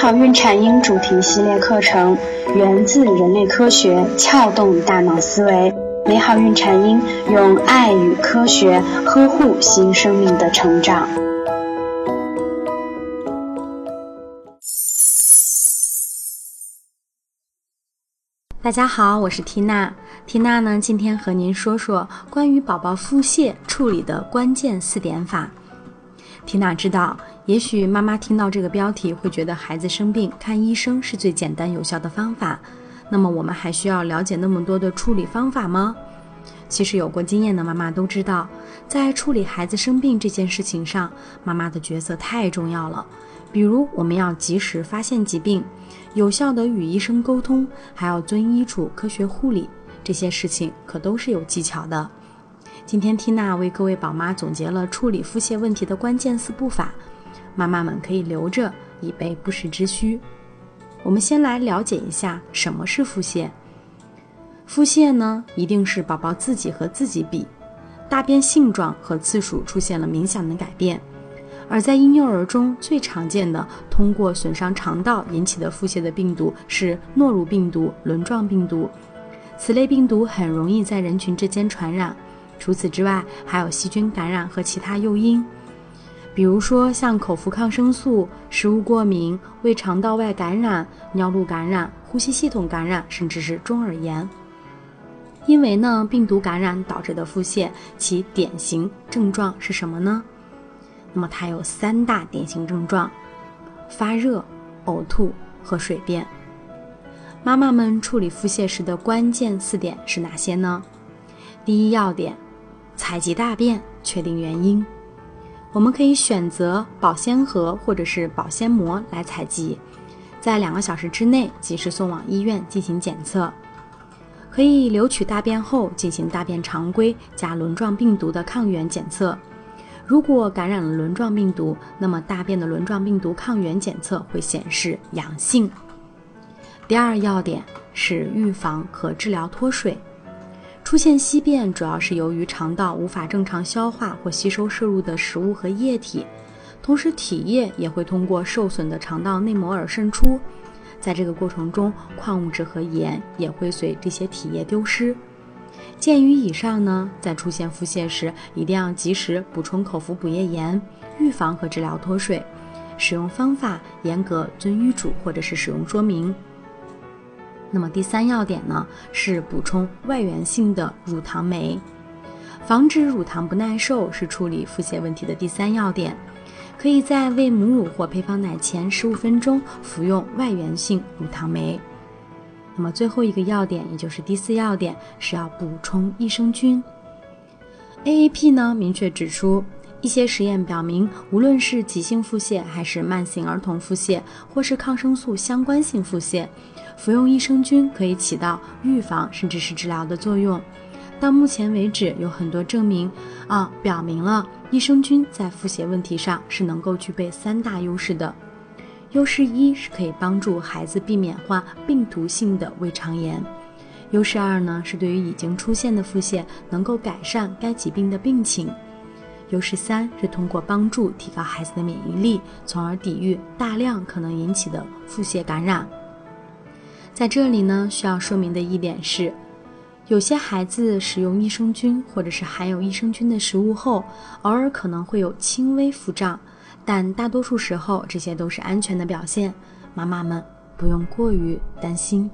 好孕产婴主题系列课程源自人类科学，撬动大脑思维。美好孕产婴用爱与科学呵护新生命的成长。大家好，我是缇娜。缇娜呢，今天和您说说关于宝宝腹泻处理的关键四点法。缇娜知道，也许妈妈听到这个标题会觉得孩子生病看医生是最简单有效的方法。那么我们还需要了解那么多的处理方法吗？其实有过经验的妈妈都知道，在处理孩子生病这件事情上，妈妈的角色太重要了。比如我们要及时发现疾病，有效的与医生沟通，还要遵医嘱科学护理，这些事情可都是有技巧的。今天缇娜为各位宝妈总结了处理腹泻问题的关键四步法，妈妈们可以留着以备不时之需。我们先来了解一下什么是腹泻。腹泻呢，一定是宝宝自己和自己比，大便性状和次数出现了明显的改变。而在婴幼儿中最常见的通过损伤肠道引起的腹泻的病毒是诺如病毒、轮状病毒，此类病毒很容易在人群之间传染。除此之外，还有细菌感染和其他诱因，比如说像口服抗生素、食物过敏、胃肠道外感染、尿路感染、呼吸系统感染，甚至是中耳炎。因为呢，病毒感染导致的腹泻，其典型症状是什么呢？那么它有三大典型症状：发热、呕吐和水便。妈妈们处理腹泻时的关键四点是哪些呢？第一要点。采集大便，确定原因。我们可以选择保鲜盒或者是保鲜膜来采集，在两个小时之内及时送往医院进行检测。可以留取大便后进行大便常规加轮状病毒的抗原检测。如果感染了轮状病毒，那么大便的轮状病毒抗原检测会显示阳性。第二要点是预防和治疗脱水。出现稀便主要是由于肠道无法正常消化或吸收摄入的食物和液体，同时体液也会通过受损的肠道内膜而渗出，在这个过程中，矿物质和盐也会随这些体液丢失。鉴于以上呢，在出现腹泻时，一定要及时补充口服补液盐，预防和治疗脱水。使用方法严格遵医嘱或者是使用说明。那么第三要点呢，是补充外源性的乳糖酶，防止乳糖不耐受是处理腹泻问题的第三要点。可以在喂母乳或配方奶前十五分钟服用外源性乳糖酶。那么最后一个要点，也就是第四要点，是要补充益生菌。AAP 呢明确指出，一些实验表明，无论是急性腹泻，还是慢性儿童腹泻，或是抗生素相关性腹泻。服用益生菌可以起到预防甚至是治疗的作用。到目前为止，有很多证明啊，表明了益生菌在腹泻问题上是能够具备三大优势的。优势一是可以帮助孩子避免患病毒性的胃肠炎。优势二呢，是对于已经出现的腹泻能够改善该疾病的病情。优势三是通过帮助提高孩子的免疫力，从而抵御大量可能引起的腹泻感染。在这里呢，需要说明的一点是，有些孩子使用益生菌或者是含有益生菌的食物后，偶尔可能会有轻微腹胀，但大多数时候这些都是安全的表现，妈妈们不用过于担心。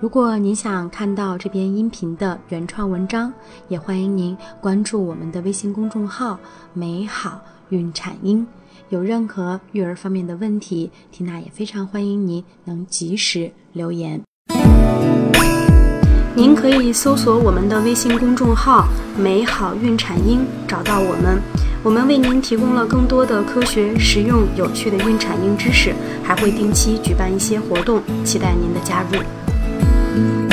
如果您想看到这篇音频的原创文章，也欢迎您关注我们的微信公众号“美好孕产婴”。有任何育儿方面的问题，缇娜也非常欢迎您能及时留言。您可以搜索我们的微信公众号“美好孕产婴”，找到我们。我们为您提供了更多的科学、实用、有趣的孕产婴知识，还会定期举办一些活动，期待您的加入。